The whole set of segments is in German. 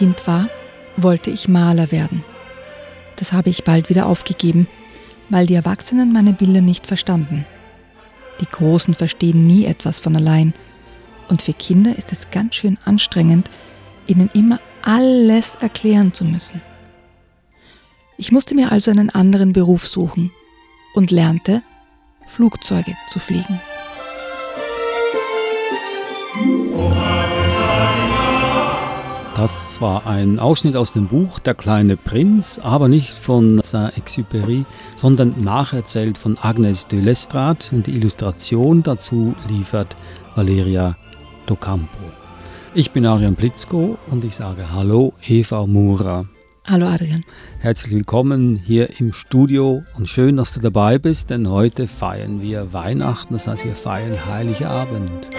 Kind war, wollte ich Maler werden. Das habe ich bald wieder aufgegeben, weil die Erwachsenen meine Bilder nicht verstanden. Die Großen verstehen nie etwas von allein. Und für Kinder ist es ganz schön anstrengend, ihnen immer alles erklären zu müssen. Ich musste mir also einen anderen Beruf suchen und lernte, Flugzeuge zu fliegen. Das war ein Ausschnitt aus dem Buch Der kleine Prinz, aber nicht von Saint-Exupéry, sondern nacherzählt von Agnes de Lestrade und die Illustration dazu liefert Valeria Docampo. Ich bin Adrian Blitzko und ich sage Hallo Eva Mura. Hallo Adrian. Herzlich willkommen hier im Studio und schön, dass du dabei bist, denn heute feiern wir Weihnachten, das heißt wir feiern Heiligabend.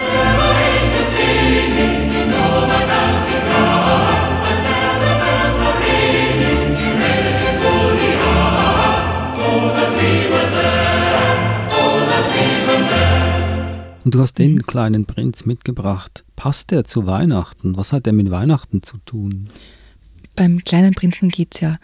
Und du hast den kleinen Prinz mitgebracht. Passt der zu Weihnachten? Was hat der mit Weihnachten zu tun? Beim kleinen Prinzen geht es ja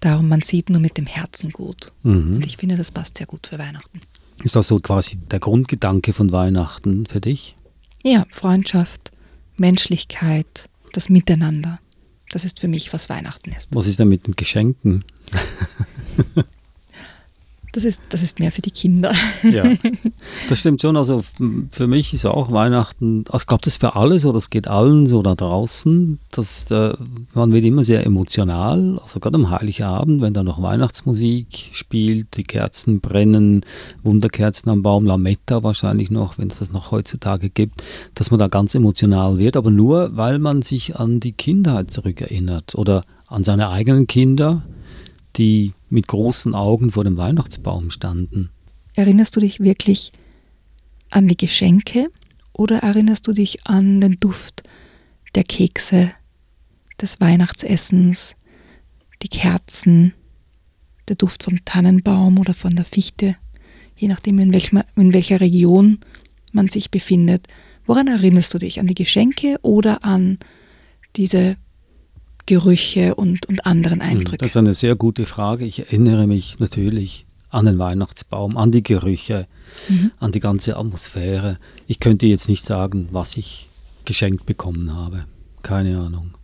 darum, man sieht nur mit dem Herzen gut. Mhm. Und ich finde, das passt sehr gut für Weihnachten. Ist das so quasi der Grundgedanke von Weihnachten für dich? Ja, Freundschaft, Menschlichkeit, das Miteinander. Das ist für mich, was Weihnachten ist. Was ist denn mit den Geschenken? Das ist, das ist mehr für die Kinder. Ja, das stimmt schon. Also für mich ist auch Weihnachten, also ich glaube, das ist für alle so, das geht allen so da draußen. Das, äh, man wird immer sehr emotional, also gerade am Heiligabend, wenn da noch Weihnachtsmusik spielt, die Kerzen brennen, Wunderkerzen am Baum, Lametta wahrscheinlich noch, wenn es das noch heutzutage gibt, dass man da ganz emotional wird, aber nur, weil man sich an die Kindheit zurückerinnert oder an seine eigenen Kinder, die mit großen Augen vor dem Weihnachtsbaum standen. Erinnerst du dich wirklich an die Geschenke oder erinnerst du dich an den Duft der Kekse, des Weihnachtsessens, die Kerzen, der Duft vom Tannenbaum oder von der Fichte, je nachdem in, welchem, in welcher Region man sich befindet. Woran erinnerst du dich? An die Geschenke oder an diese Gerüche und, und anderen Eindrücke? Das ist eine sehr gute Frage. Ich erinnere mich natürlich an den Weihnachtsbaum, an die Gerüche, mhm. an die ganze Atmosphäre. Ich könnte jetzt nicht sagen, was ich geschenkt bekommen habe. Keine Ahnung.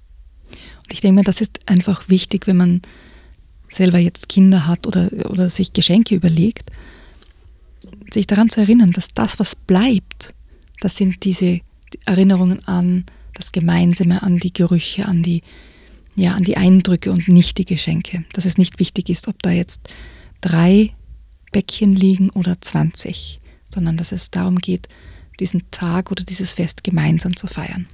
Und ich denke mir, das ist einfach wichtig, wenn man selber jetzt Kinder hat oder, oder sich Geschenke überlegt, sich daran zu erinnern, dass das, was bleibt, das sind diese Erinnerungen an das Gemeinsame, an die Gerüche, an die, ja, an die Eindrücke und nicht die Geschenke. Dass es nicht wichtig ist, ob da jetzt drei Bäckchen liegen oder 20, sondern dass es darum geht, diesen Tag oder dieses Fest gemeinsam zu feiern.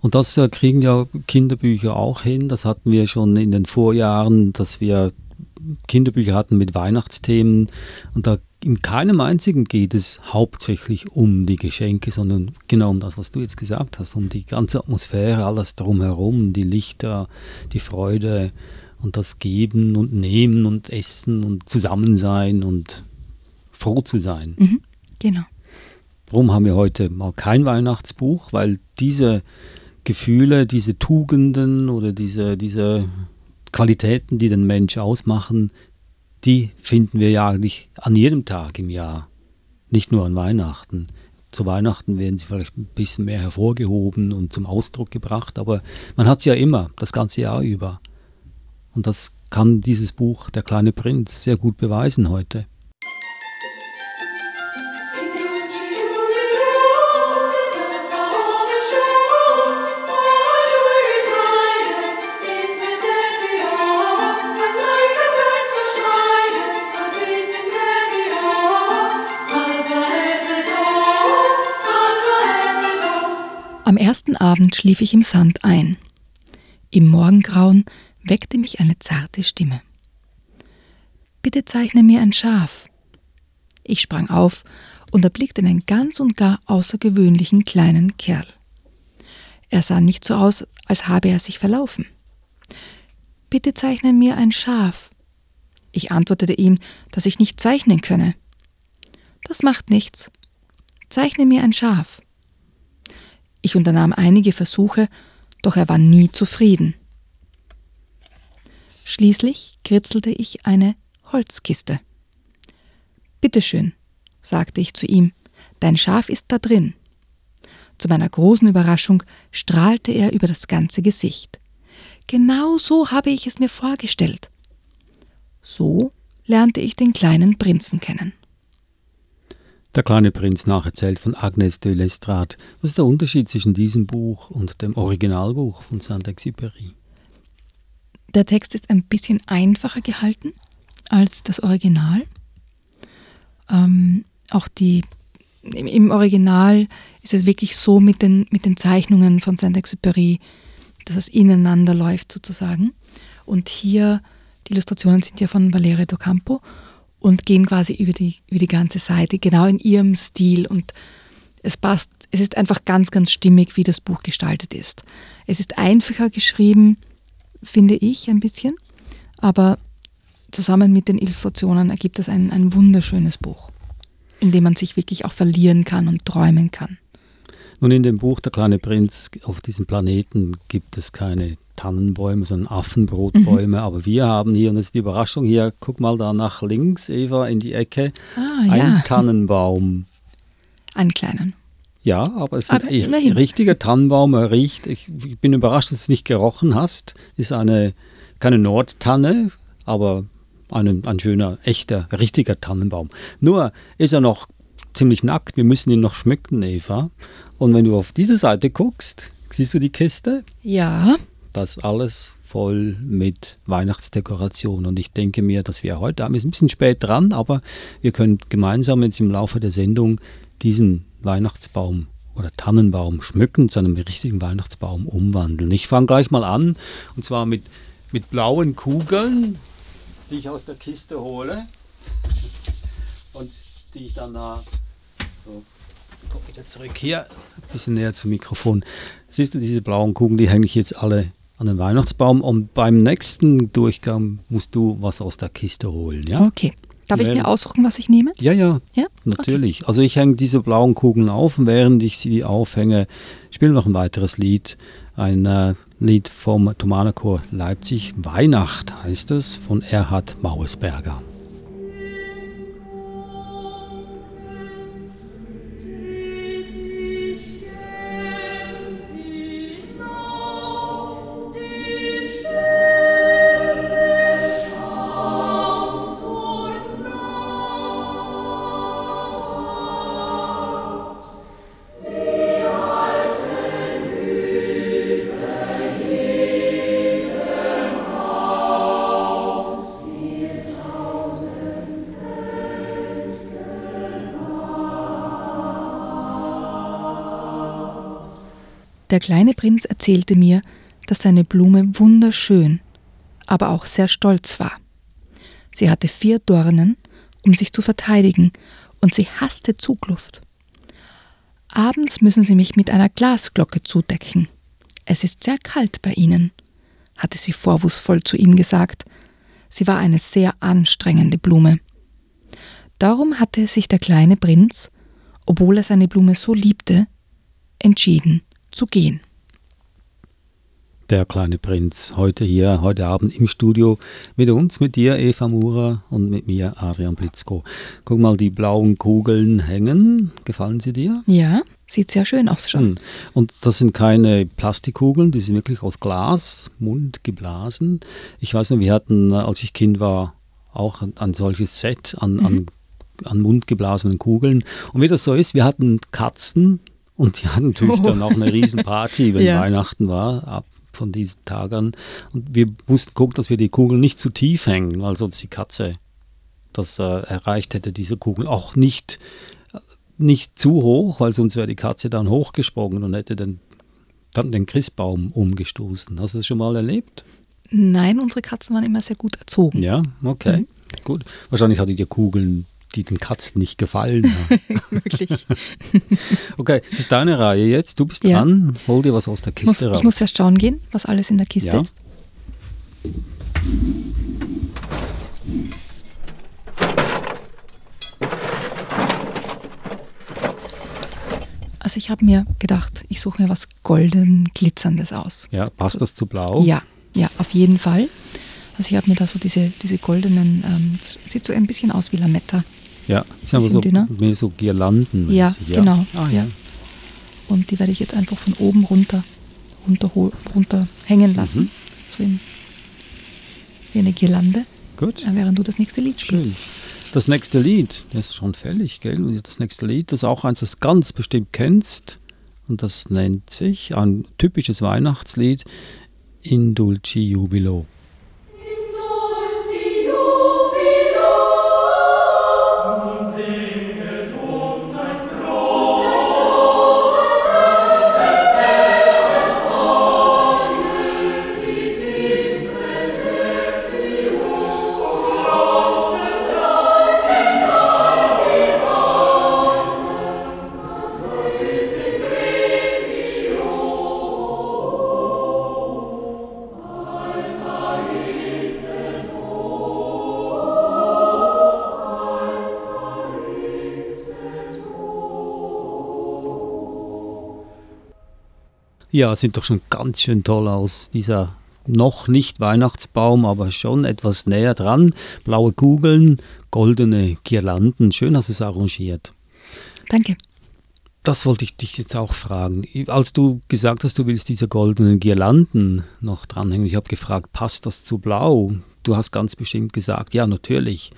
Und das äh, kriegen ja Kinderbücher auch hin. Das hatten wir schon in den Vorjahren, dass wir Kinderbücher hatten mit Weihnachtsthemen. Und da in keinem einzigen geht es hauptsächlich um die Geschenke, sondern genau um das, was du jetzt gesagt hast, um die ganze Atmosphäre, alles drumherum, die Lichter, die Freude und das Geben und Nehmen und Essen und Zusammensein und froh zu sein. Mhm, genau. Darum haben wir heute mal kein Weihnachtsbuch, weil diese Gefühle, diese Tugenden oder diese, diese Qualitäten, die den Mensch ausmachen, die finden wir ja eigentlich an jedem Tag im Jahr, nicht nur an Weihnachten. Zu Weihnachten werden sie vielleicht ein bisschen mehr hervorgehoben und zum Ausdruck gebracht, aber man hat sie ja immer, das ganze Jahr über. Und das kann dieses Buch Der kleine Prinz sehr gut beweisen heute. Am ersten Abend schlief ich im Sand ein. Im Morgengrauen weckte mich eine zarte Stimme. Bitte zeichne mir ein Schaf. Ich sprang auf und erblickte einen ganz und gar außergewöhnlichen kleinen Kerl. Er sah nicht so aus, als habe er sich verlaufen. Bitte zeichne mir ein Schaf. Ich antwortete ihm, dass ich nicht zeichnen könne. Das macht nichts. Zeichne mir ein Schaf. Ich unternahm einige Versuche, doch er war nie zufrieden. Schließlich kritzelte ich eine Holzkiste. Bitteschön, sagte ich zu ihm, dein Schaf ist da drin. Zu meiner großen Überraschung strahlte er über das ganze Gesicht. Genau so habe ich es mir vorgestellt. So lernte ich den kleinen Prinzen kennen. Der kleine Prinz nacherzählt von Agnes de Lestrade. Was ist der Unterschied zwischen diesem Buch und dem Originalbuch von Saint-Exupéry? Der Text ist ein bisschen einfacher gehalten als das Original. Ähm, auch die im Original ist es wirklich so mit den, mit den Zeichnungen von Saint-Exupéry, dass es ineinander läuft sozusagen. Und hier, die Illustrationen sind ja von Valeria Docampo und gehen quasi über die, über die ganze Seite, genau in ihrem Stil. Und es passt, es ist einfach ganz, ganz stimmig, wie das Buch gestaltet ist. Es ist einfacher geschrieben, finde ich ein bisschen, aber zusammen mit den Illustrationen ergibt es ein, ein wunderschönes Buch, in dem man sich wirklich auch verlieren kann und träumen kann. Nun, in dem Buch Der kleine Prinz auf diesem Planeten gibt es keine Tannenbäume, sondern Affenbrotbäume. Mhm. Aber wir haben hier, und das ist die Überraschung, hier, guck mal da nach links, Eva, in die Ecke, ah, ein ja. Tannenbaum. Einen kleinen. Ja, aber es ist aber ein richtiger Tannenbaum. Er riecht, ich, ich, bin überrascht, dass du es nicht gerochen hast. Ist eine, keine Nordtanne, aber ein, ein schöner, echter, richtiger Tannenbaum. Nur ist er noch ziemlich nackt. Wir müssen ihn noch schmücken, Eva. Und wenn du auf diese Seite guckst, siehst du die Kiste? Ja das alles voll mit Weihnachtsdekoration. Und ich denke mir, dass wir heute, wir sind ein bisschen spät dran, aber wir können gemeinsam jetzt im Laufe der Sendung diesen Weihnachtsbaum oder Tannenbaum schmücken, zu einem richtigen Weihnachtsbaum umwandeln. Ich fange gleich mal an, und zwar mit, mit blauen Kugeln, die ich aus der Kiste hole und die ich dann da so, komm wieder zurück hier, ein bisschen näher zum Mikrofon. Siehst du, diese blauen Kugeln, die hänge ich jetzt alle an den Weihnachtsbaum und beim nächsten Durchgang musst du was aus der Kiste holen, ja? Okay. Darf ich mir aussuchen, was ich nehme? Ja, ja, ja? natürlich. Okay. Also ich hänge diese blauen Kugeln auf und während ich sie aufhänge, spiele noch ein weiteres Lied. Ein äh, Lied vom Thomanerchor Leipzig. Weihnacht heißt es, von Erhard Mauesberger. Der kleine Prinz erzählte mir, dass seine Blume wunderschön, aber auch sehr stolz war. Sie hatte vier Dornen, um sich zu verteidigen, und sie hasste Zugluft. Abends müssen sie mich mit einer Glasglocke zudecken. Es ist sehr kalt bei ihnen, hatte sie vorwurfsvoll zu ihm gesagt. Sie war eine sehr anstrengende Blume. Darum hatte sich der kleine Prinz, obwohl er seine Blume so liebte, entschieden, zu gehen. Der kleine Prinz, heute hier, heute Abend im Studio mit uns, mit dir, Eva Murer und mit mir, Adrian Blitzko. Guck mal, die blauen Kugeln hängen. Gefallen sie dir? Ja, sieht sehr schön aus schon. Hm. Und das sind keine Plastikkugeln, die sind wirklich aus Glas, Mund geblasen. Ich weiß nicht, wir hatten, als ich Kind war, auch ein solches Set an, mhm. an, an mundgeblasenen Kugeln. Und wie das so ist, wir hatten Katzen, und die hatten natürlich oh. dann auch eine Riesenparty, wenn ja. Weihnachten war, ab von diesen Tagen. Und wir mussten gucken, dass wir die Kugel nicht zu tief hängen, weil sonst die Katze das äh, erreicht hätte, diese Kugel. Auch nicht, nicht zu hoch, weil sonst wäre die Katze dann hochgesprungen und hätte den Dann den Christbaum umgestoßen. Hast du das schon mal erlebt? Nein, unsere Katzen waren immer sehr gut erzogen. Ja, okay. Mhm. Gut. Wahrscheinlich hattet ihr Kugeln, die den Katzen nicht gefallen haben. Wirklich. Okay, das ist deine Reihe jetzt. Du bist Ja. dran. Hol dir was aus der Ich muss, Kiste raus. ich muss erst schauen gehen, was alles in der Kiste Ja. ist. Also ich habe mir gedacht, ich suche mir was golden glitzerndes aus. ja, passt das zu blau? Ja, ja, auf jeden Fall. Also ich habe mir da so diese, diese goldenen, ähm, sieht so ein bisschen aus wie Lametta. Ja, aber Bisschen so, dünner. mehr so Girlanden. Ja, genau, Ah, ja. ja. Und die werde ich jetzt einfach von oben runter, runter, runter hängen lassen. Mhm. So in, wie eine Girlande, Gut. äh, während du das nächste Lied Schön. spielst. Das nächste Lied, das ist schon fällig, gell? Das nächste Lied, das ist auch eins, das du ganz bestimmt kennst. Und das nennt sich ein typisches Weihnachtslied In Dulci Jubilo. Ja, sieht doch schon ganz schön toll aus, dieser noch nicht Weihnachtsbaum, aber schon etwas näher dran. Blaue Kugeln, goldene Girlanden, schön hast du es arrangiert. Danke. Das wollte ich dich jetzt auch fragen. Als du gesagt hast, du willst diese goldenen Girlanden noch dranhängen, ich habe gefragt, passt das zu blau? Du hast ganz bestimmt gesagt, ja, natürlich.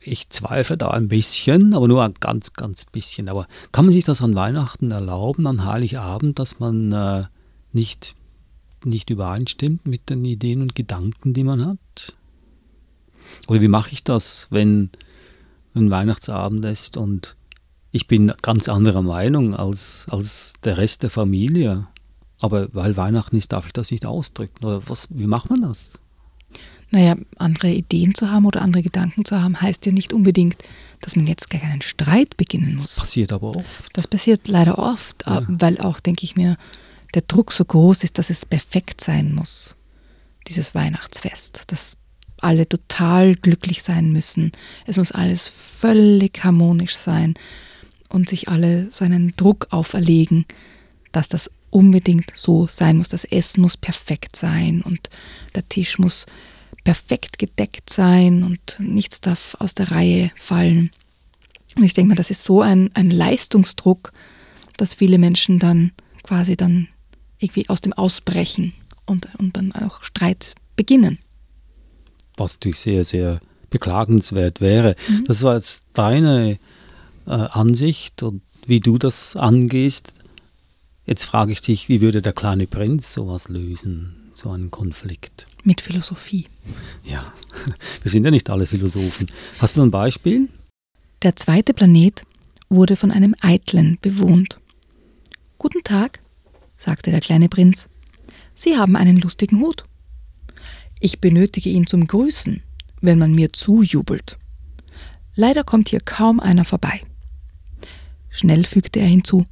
Ich zweifle da ein bisschen, aber nur ein ganz, ganz bisschen. Aber kann man sich das an Weihnachten erlauben, an Heiligabend, dass man äh, nicht, nicht übereinstimmt mit den Ideen und Gedanken, die man hat? Oder wie mache ich das, wenn ein Weihnachtsabend ist und ich bin ganz anderer Meinung als, als der Rest der Familie. Aber weil Weihnachten ist, darf ich das nicht ausdrücken. Oder was, wie macht man das? Naja, andere Ideen zu haben oder andere Gedanken zu haben, heißt ja nicht unbedingt, dass man jetzt gleich einen Streit beginnen Das muss. passiert aber oft. Das passiert leider oft, Ja. äh, weil auch, denke ich mir, der Druck so groß ist, dass es perfekt sein muss, dieses Weihnachtsfest, dass alle total glücklich sein müssen. Es muss alles völlig harmonisch sein und sich alle so einen Druck auferlegen, dass das unbedingt so sein muss. Das Essen muss perfekt sein und der Tisch muss perfekt gedeckt sein und nichts darf aus der Reihe fallen. Und ich denke mal, das ist so ein, ein Leistungsdruck, dass viele Menschen dann quasi dann irgendwie aus dem Ausbrechen und, und dann auch Streit beginnen. Was natürlich sehr, sehr beklagenswert wäre. Das war jetzt deine äh, Ansicht und wie du das angehst. Jetzt frage ich dich, wie würde der kleine Prinz sowas lösen, so einen Konflikt? Mit Philosophie. Ja, wir sind ja nicht alle Philosophen. Hast du ein Beispiel? Der zweite Planet wurde von einem Eitlen bewohnt. Guten Tag, sagte der kleine Prinz. Sie haben einen lustigen Hut. Ich benötige ihn zum Grüßen, wenn man mir zujubelt. Leider kommt hier kaum einer vorbei. Schnell fügte er hinzu.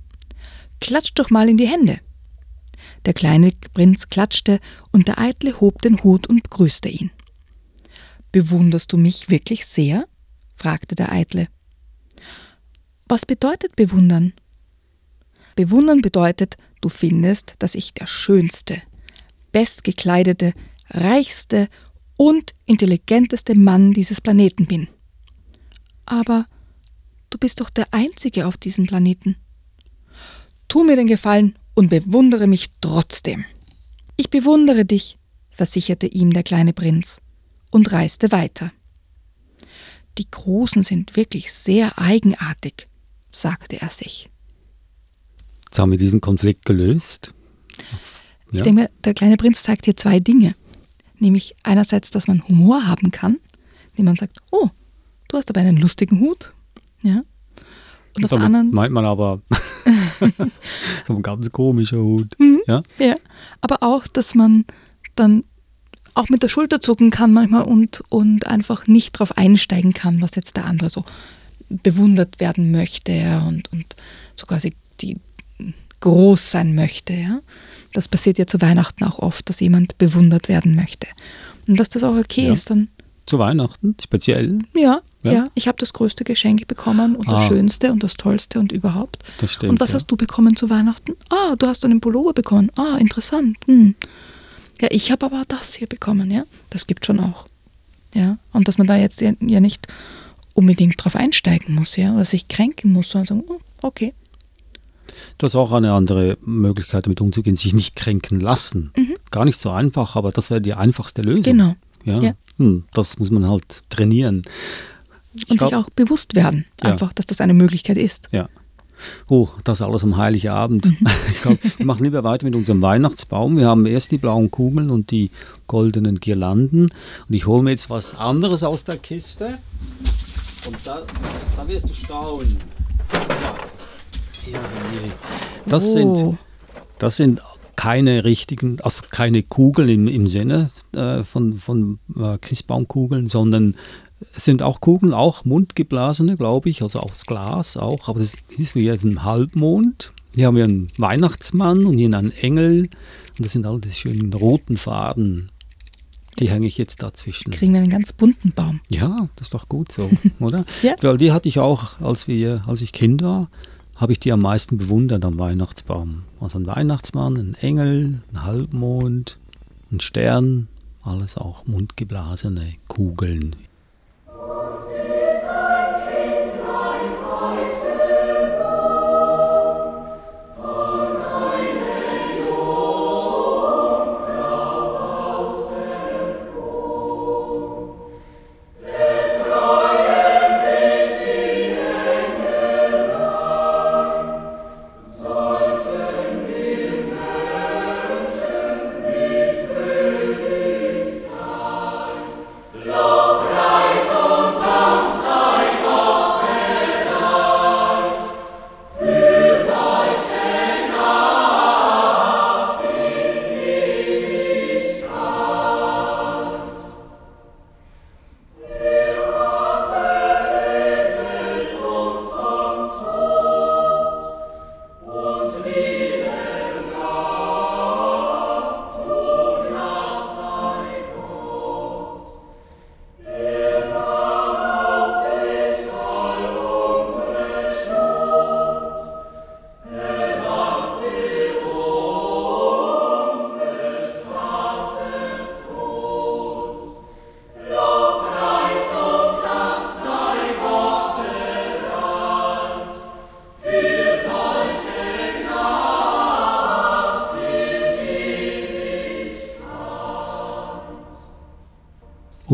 Klatscht doch mal in die Hände. Der kleine Prinz klatschte und der Eitle hob den Hut und grüßte ihn. Bewunderst du mich wirklich sehr? fragte der Eitle. Was bedeutet bewundern? Bewundern bedeutet, du findest, dass ich der schönste, bestgekleidete, reichste und intelligenteste Mann dieses Planeten bin. Aber du bist doch der Einzige auf diesem Planeten. Tu mir den Gefallen und bewundere mich trotzdem. Ich bewundere dich, versicherte ihm der kleine Prinz und reiste weiter. Die Großen sind wirklich sehr eigenartig, sagte er sich. Jetzt haben wir diesen Konflikt gelöst. Ich Ja. denke mir, der kleine Prinz zeigt hier zwei Dinge. Nämlich einerseits, dass man Humor haben kann, indem man sagt, oh, du hast aber einen lustigen Hut. Ja. Und auf der anderen, meint man aber so ein ganz komischer Hut. Mhm. Ja? Ja, aber auch, dass man dann auch mit der Schulter zucken kann manchmal und, und einfach nicht darauf einsteigen kann, was jetzt der andere so bewundert werden möchte und, und so quasi die groß sein möchte. Ja. Das passiert ja zu Weihnachten auch oft, dass jemand bewundert werden möchte. Und dass das auch okay Ja. ist, dann Zu Weihnachten speziell. ja, Ja. ja, ich habe das größte Geschenk bekommen und das Ah. Schönste und das Tollste und überhaupt. Das stimmt. Und was ja. hast du bekommen zu Weihnachten? Ah, du hast einen Pullover bekommen. Ah, interessant. Hm. Ja, ich habe aber das hier bekommen, ja. Das gibt schon auch. Ja. Und dass man da jetzt ja, ja nicht unbedingt drauf einsteigen muss, ja, oder sich kränken muss, sondern sagen, oh, okay. Das ist auch eine andere Möglichkeit, damit umzugehen, sich nicht kränken lassen. Gar nicht so einfach, aber das wäre die einfachste Lösung. Mhm. Genau. Ja. Ja. Hm, das muss man halt trainieren. Und glaub- sich auch bewusst werden, Ja. einfach, dass das eine Möglichkeit ist. Ja. Oh, das alles am Heiligabend. Mhm. Ich glaub, wir machen lieber weiter mit unserem Weihnachtsbaum. Wir haben erst die blauen Kugeln und die goldenen Girlanden. Und ich hole mir jetzt was anderes aus der Kiste. Und da, da wirst du staunen. Ja. Ja, je. Das, sind, Oh. das sind keine richtigen, also keine Kugeln im, im Sinne äh, von, von äh, Christbaumkugeln, sondern sind auch Kugeln, auch mundgeblasene, glaube ich, also aus Glas auch, aber das ist wie ein Halbmond. Hier haben wir einen Weihnachtsmann und hier einen Engel und das sind all diese schönen roten Faden. Die hänge ich jetzt dazwischen. Kriegen wir einen ganz bunten Baum. Ja, das ist doch gut so, oder? Ja. Weil die hatte ich auch, als wir, als ich Kind war, habe ich die am meisten bewundert am Weihnachtsbaum. Also ein Weihnachtsmann, ein Engel, ein Halbmond, ein Stern, alles auch mundgeblasene Kugeln.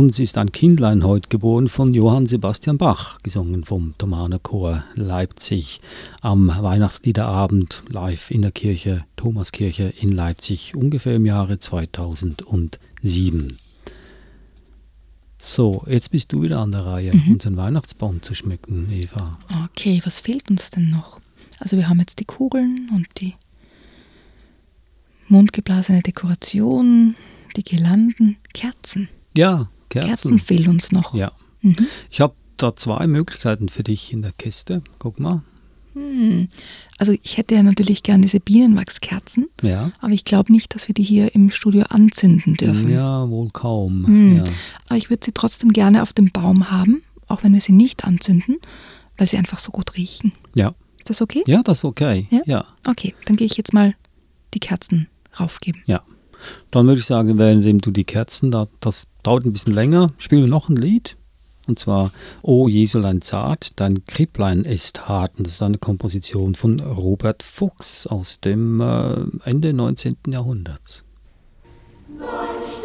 Uns ist ein Kindlein heute geboren von Johann Sebastian Bach, gesungen vom Thomaner Chor Leipzig am Weihnachtsliederabend live in der Kirche, Thomaskirche in Leipzig, ungefähr im Jahre 2007. So, jetzt bist du wieder an der Reihe, unseren Weihnachtsbaum zu schmücken, Eva. Okay, was fehlt uns denn noch? Also wir haben jetzt die Kugeln und die mundgeblasene Dekoration, die Girlanden, Kerzen. Ja, Kerzen, Kerzen. fehlen uns noch. Ja. Mhm. Ich habe da zwei Möglichkeiten für dich in der Kiste. Guck mal. Hm. Also ich hätte ja natürlich gern diese Bienenwachskerzen, Ja. aber ich glaube nicht, dass wir die hier im Studio anzünden dürfen. Ja, wohl kaum. Hm. Ja. Aber ich würde sie trotzdem gerne auf dem Baum haben, auch wenn wir sie nicht anzünden, weil sie einfach so gut riechen. ja. Ist das okay? Ja, das ist okay. Ja? ja. Okay, dann gehe ich jetzt mal die Kerzen raufgeben. Ja. Dann würde ich sagen, währenddem du die Kerzen, da, das dauert ein bisschen länger, spielen wir noch ein Lied. Und zwar O Jesulein zart, dein Kripplein ist hart. Und das ist eine Komposition von Robert Fuchs aus dem äh, Ende 19. Jahrhunderts. Schlaf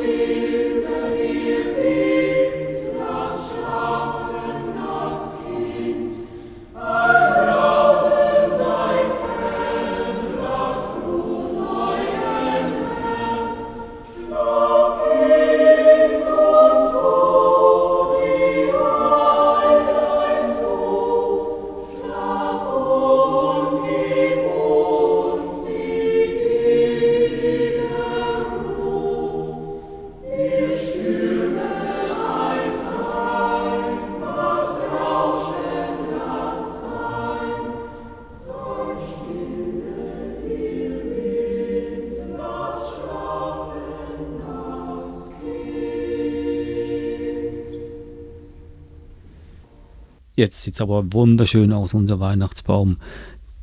Jetzt sieht es aber wunderschön aus, unser Weihnachtsbaum.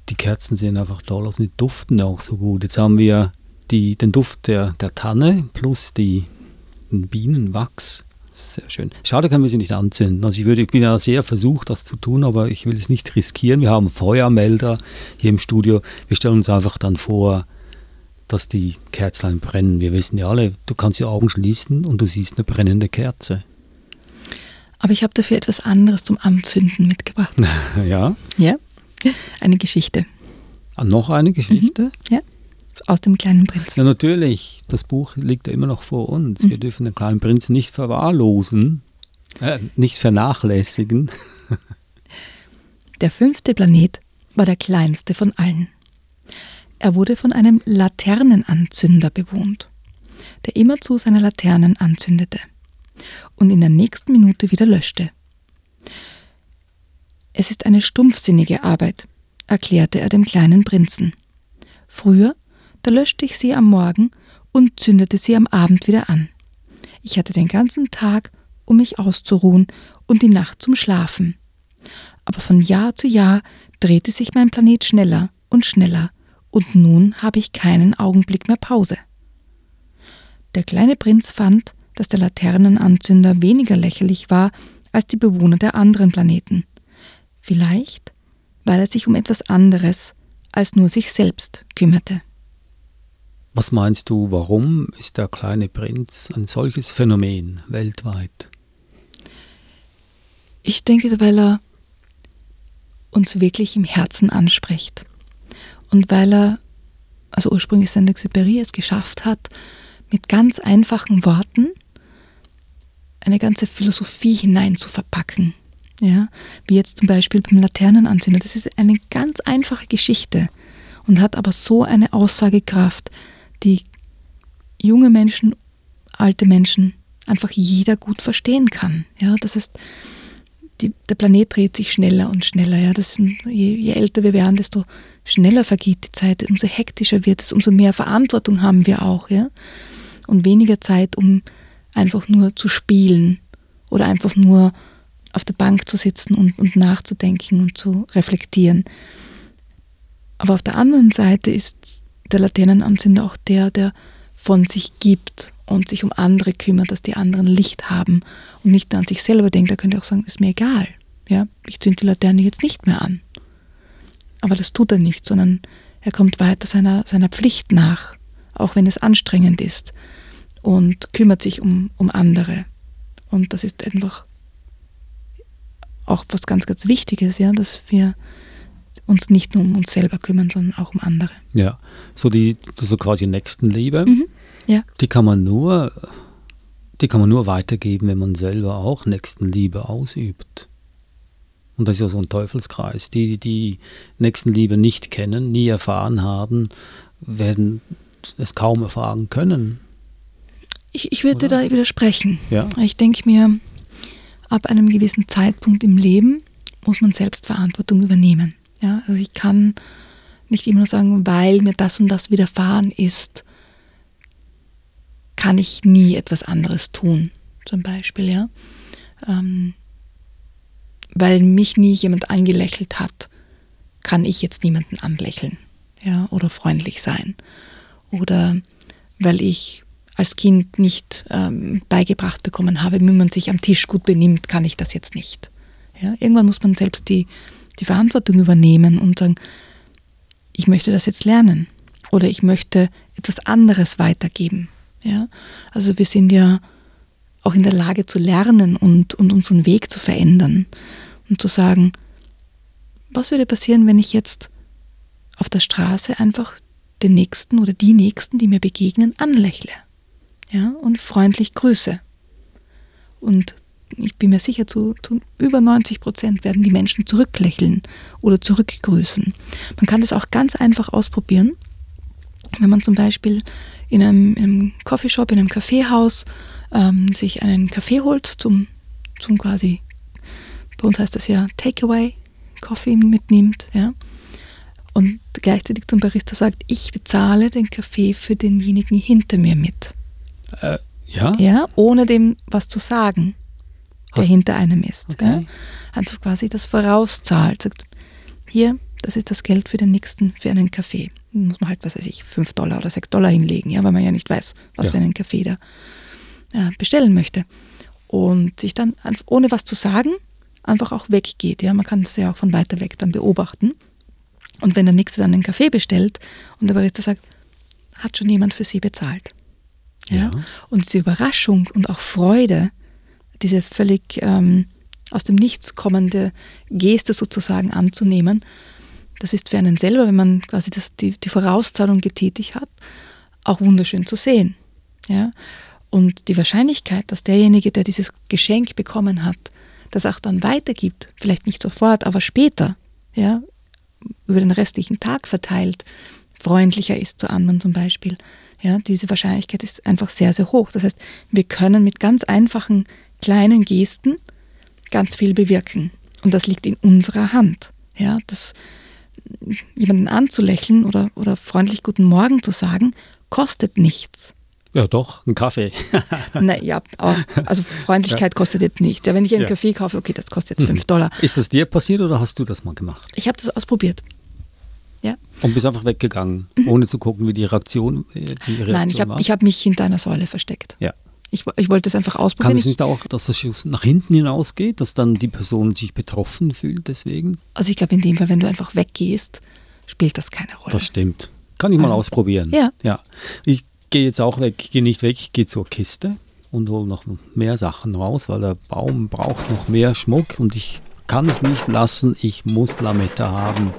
Die Kerzen sehen einfach toll aus und die duften auch so gut. Jetzt haben wir die, den Duft der, der Tanne plus die, den Bienenwachs. Sehr schön. Schade, können wir sie nicht anzünden. Also ich, würde, ich bin ja sehr versucht, das zu tun, aber ich will es nicht riskieren. Wir haben Feuermelder hier im Studio. Wir stellen uns einfach dann vor, dass die Kerzen brennen. Wir wissen ja alle, du kannst die Augen schließen und du siehst eine brennende Kerze. Aber ich habe dafür etwas anderes zum Anzünden mitgebracht. ja. Ja, eine Geschichte. Ah, noch eine Geschichte? Mhm. Ja, aus dem kleinen Prinzen. Ja, natürlich. Das Buch liegt ja immer noch vor uns. Mhm. Wir dürfen den kleinen Prinzen nicht verwahrlosen, äh, nicht vernachlässigen. Der fünfte Planet war der kleinste von allen. Er wurde von einem Laternenanzünder bewohnt, der immerzu seine Laternen anzündete und in der nächsten Minute wieder löschte. Es ist eine stumpfsinnige Arbeit, erklärte er dem kleinen Prinzen. Früher, da löschte ich sie am Morgen und zündete sie am Abend wieder an. Ich hatte den ganzen Tag, um mich auszuruhen und die Nacht zum Schlafen. Aber von Jahr zu Jahr drehte sich mein Planet schneller und schneller, und nun habe ich keinen Augenblick mehr Pause. Der kleine Prinz fand, dass der Laternenanzünder weniger lächerlich war als die Bewohner der anderen Planeten. Vielleicht, weil er sich um etwas anderes als nur sich selbst kümmerte. Was meinst du, warum ist der kleine Prinz ein solches Phänomen weltweit? Ich denke, weil er uns wirklich im Herzen anspricht. Und weil er, also ursprünglich Saint-Exupéry es geschafft hat, mit ganz einfachen Worten eine ganze Philosophie hinein zu verpacken. Ja, wie jetzt zum Beispiel beim Laternenanzünder. Das ist eine ganz einfache Geschichte und hat aber so eine Aussagekraft, die junge Menschen, alte Menschen, einfach jeder gut verstehen kann. Ja, das ist, die, der Planet dreht sich schneller und schneller. Ja, das, je, je älter wir werden, desto schneller vergeht die Zeit, umso hektischer wird es, umso mehr Verantwortung haben wir auch. Ja, und weniger Zeit, um einfach nur zu spielen oder einfach nur auf der Bank zu sitzen und, und nachzudenken und zu reflektieren. Aber auf der anderen Seite ist der Laternenanzünder auch der, der von sich gibt und sich um andere kümmert, dass die anderen Licht haben und nicht nur an sich selber denkt. Er könnte auch sagen, ist mir egal. Ja, ich zünde die Laterne jetzt nicht mehr an. Aber das tut er nicht, sondern er kommt weiter seiner, seiner Pflicht nach, auch wenn es anstrengend ist und kümmert sich um, um andere. Und das ist einfach auch was ganz, ganz Wichtiges, ja, dass wir uns nicht nur um uns selber kümmern, sondern auch um andere. Ja, so die so quasi Nächstenliebe, Mhm. Ja. die kann man nur, die kann man nur weitergeben, wenn man selber auch Nächstenliebe ausübt. Und das ist ja so ein Teufelskreis. Die, die Nächstenliebe nicht kennen, nie erfahren haben, werden es kaum erfahren können. Ich, ich würde Oder? da widersprechen. Ja. Ich denke mir, ab einem gewissen Zeitpunkt im Leben muss man selbst Verantwortung übernehmen. Ja, also ich kann nicht immer nur sagen, weil mir das und das widerfahren ist, kann ich nie etwas anderes tun, zum Beispiel, ja. Ähm, weil mich nie jemand angelächelt hat, kann ich jetzt niemanden anlächeln, ja, oder freundlich sein. Oder weil ich als Kind nicht ähm, beigebracht bekommen habe, wie man sich am Tisch gut benimmt, kann ich das jetzt nicht. Ja, irgendwann muss man selbst die, die Verantwortung übernehmen und sagen, ich möchte das jetzt lernen oder ich möchte etwas anderes weitergeben. Ja? Also wir sind ja auch in der Lage zu lernen und, und unseren Weg zu verändern und zu sagen, was würde passieren, wenn ich jetzt auf der Straße einfach den Nächsten oder die Nächsten, die mir begegnen, anlächle ja, und freundlich grüße. Und ich bin mir sicher, zu, zu über 90 Prozent werden die Menschen zurücklächeln oder zurückgrüßen. Man kann das auch ganz einfach ausprobieren, wenn man zum Beispiel in einem, in einem Coffeeshop, in einem Kaffeehaus ähm, sich einen Kaffee holt zum, zum quasi, bei uns heißt das ja Takeaway, Kaffee mitnimmt, ja, und gleichzeitig zum Barista sagt, ich bezahle den Kaffee für denjenigen hinter mir mit. Äh, ja? Ja, ohne dem was zu sagen. der Hast- hinter einem ist. Okay. Ja? Also quasi das vorauszahlt. Sagt, hier, das ist das Geld für den nächsten, für einen Kaffee. Dann muss man halt, was weiß ich, 5 Dollar oder 6 Dollar hinlegen, ja, weil man ja nicht weiß, was Ja. für einen Kaffee da äh, bestellen möchte. Und sich dann ohne was zu sagen, einfach auch weggeht. Ja? Man kann es ja auch von weiter weg dann beobachten. Und wenn der Nächste dann einen Kaffee bestellt und der Barista sagt, hat schon jemand für sie bezahlt. Ja? Ja. Und diese Überraschung und auch Freude, diese völlig ähm, aus dem Nichts kommende Geste sozusagen anzunehmen, das ist für einen selber, wenn man quasi das, die, die Vorauszahlung getätigt hat, auch wunderschön zu sehen. Ja? Und die Wahrscheinlichkeit, dass derjenige, der dieses Geschenk bekommen hat, das auch dann weitergibt, vielleicht nicht sofort, aber später, ja, über den restlichen Tag verteilt, freundlicher ist zu anderen zum Beispiel. Ja, diese Wahrscheinlichkeit ist einfach sehr, sehr hoch. Das heißt, wir können mit ganz einfachen kleinen Gesten ganz viel bewirken. Und das liegt in unserer Hand. Ja, das, jemanden anzulächeln oder, oder freundlich Guten Morgen zu sagen, kostet nichts. Ja, doch, ein Kaffee. naja, also Freundlichkeit kostet jetzt nichts. Ja, wenn ich einen Ja. Kaffee kaufe, okay, das kostet jetzt 5 Dollar. Ist das dir passiert oder hast du das mal gemacht? Ich habe das ausprobiert. Ja. Und bist einfach weggegangen, ohne zu gucken, wie die Reaktion, äh, die Reaktion Mhm. Nein, ich habe ich hab mich hinter einer Säule versteckt. ja. Ich, ich wollte es einfach Kann ausprobieren. es Ich, nicht auch, dass das Schuss nach hinten hinausgeht, dass dann die Person sich betroffen fühlt deswegen? also ich glaube, in dem Fall, wenn du einfach weggehst, spielt das keine Rolle. Das stimmt. Kann ich mal Also, ausprobieren. ja. ja. Ich gehe jetzt auch weg, gehe nicht weg, ich gehe zur Kiste und hole noch mehr Sachen raus, weil der Baum braucht noch mehr Schmuck und ich kann es nicht lassen, ich muss Lametta haben.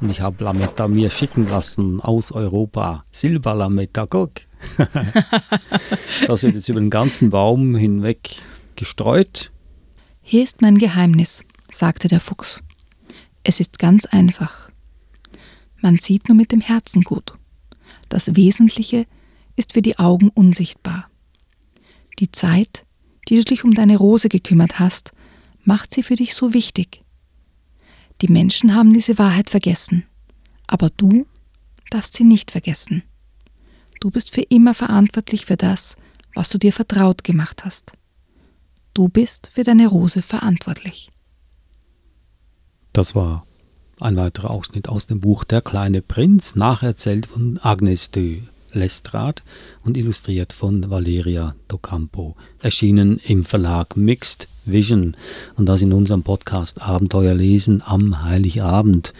Und ich habe Lametta mir schicken lassen aus Europa. Silberlametta, guck. das wird jetzt über den ganzen Baum hinweg gestreut. Hier ist mein Geheimnis, sagte der Fuchs. Es ist ganz einfach. Man sieht nur mit dem Herzen gut. Das Wesentliche ist für die Augen unsichtbar. Die Zeit, die du dich um deine Rose gekümmert hast, macht sie für dich so wichtig. Die Menschen haben diese Wahrheit vergessen, aber du darfst sie nicht vergessen. Du bist für immer verantwortlich für das, was du dir vertraut gemacht hast. Du bist für deine Rose verantwortlich. Das war ein weiterer Ausschnitt aus dem Buch Der kleine Prinz, nacherzählt von Agnes de Lestrade und illustriert von Valeria Docampo. Erschienen im Verlag Mixed Vision und das in unserem Podcast Abenteuer lesen am Heiligabend.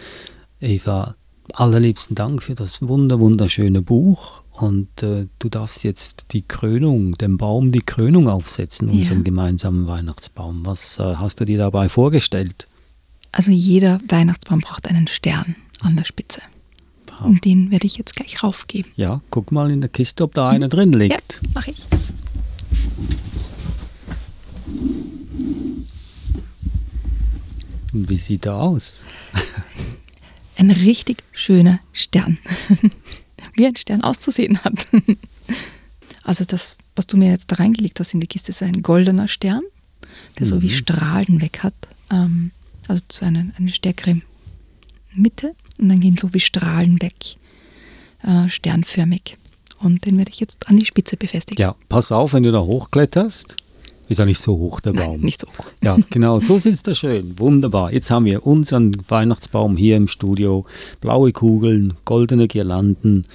Eva, allerliebsten Dank für das wunder wunderschöne Buch und äh, du darfst jetzt die Krönung, dem Baum die Krönung aufsetzen, Ja. unserem gemeinsamen Weihnachtsbaum. Was äh, hast du dir dabei vorgestellt? Also jeder Weihnachtsbaum braucht einen Stern an der Spitze. Ah. Und den werde ich jetzt gleich raufgeben. Ja, guck mal in der Kiste, ob da einer drin Ja, liegt. mache ich. Und Wie sieht er aus? Ein richtig schöner Stern. Wie ein Stern auszusehen hat. Also das, was du mir jetzt da reingelegt hast in die Kiste, ist ein goldener Stern, der so wie Strahlen weg hat. Ähm, also zu einer eine stärkere Mitte und dann gehen so wie Strahlen weg. Äh, sternförmig. Und den werde ich jetzt an die Spitze befestigen. Ja, pass auf, wenn du da hochkletterst. Ist ja nicht so hoch, der Nein, Baum. nicht so hoch. Ja, genau, so sitzt er schön. Wunderbar. Jetzt haben wir unseren Weihnachtsbaum hier im Studio. Blaue Kugeln, goldene Girlanden,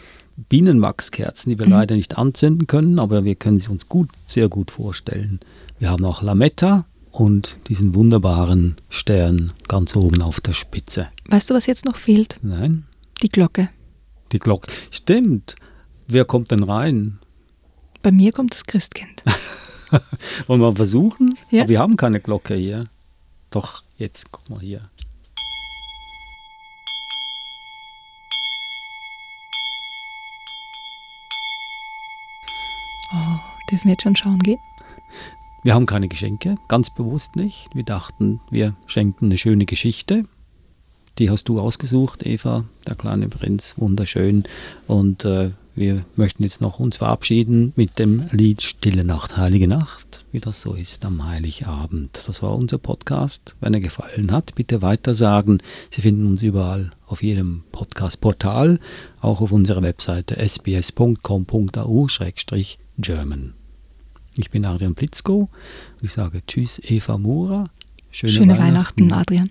Bienenwachskerzen, die wir leider nicht anzünden können, aber wir können sie uns gut, sehr gut vorstellen. Wir haben auch Lametta und diesen wunderbaren Stern ganz oben auf der Spitze. Weißt du, was jetzt noch fehlt? Nein, Die Glocke. die Glocke. Stimmt. Wer kommt denn rein? Bei mir kommt das Christkind. Wollen wir versuchen? Ja. Aber wir haben keine Glocke hier. Doch, jetzt, guck mal hier. Oh, dürfen wir jetzt schon schauen gehen? Wir haben keine Geschenke, ganz bewusst nicht. Wir dachten, wir schenken eine schöne Geschichte. Die hast du ausgesucht, Eva, der kleine Prinz, wunderschön. Und äh, wir möchten jetzt noch uns verabschieden mit dem Lied Stille Nacht, Heilige Nacht, wie das so ist am Heiligabend. Das war unser Podcast. Wenn er gefallen hat, bitte weitersagen. Sie finden uns überall auf jedem Podcast-Portal, auch auf unserer Webseite sbs.com.au-german. Ich bin Adrian Blitzko und ich sage Tschüss, Eva Mura. Schöne, Schöne Weihnachten. Weihnachten, Adrian.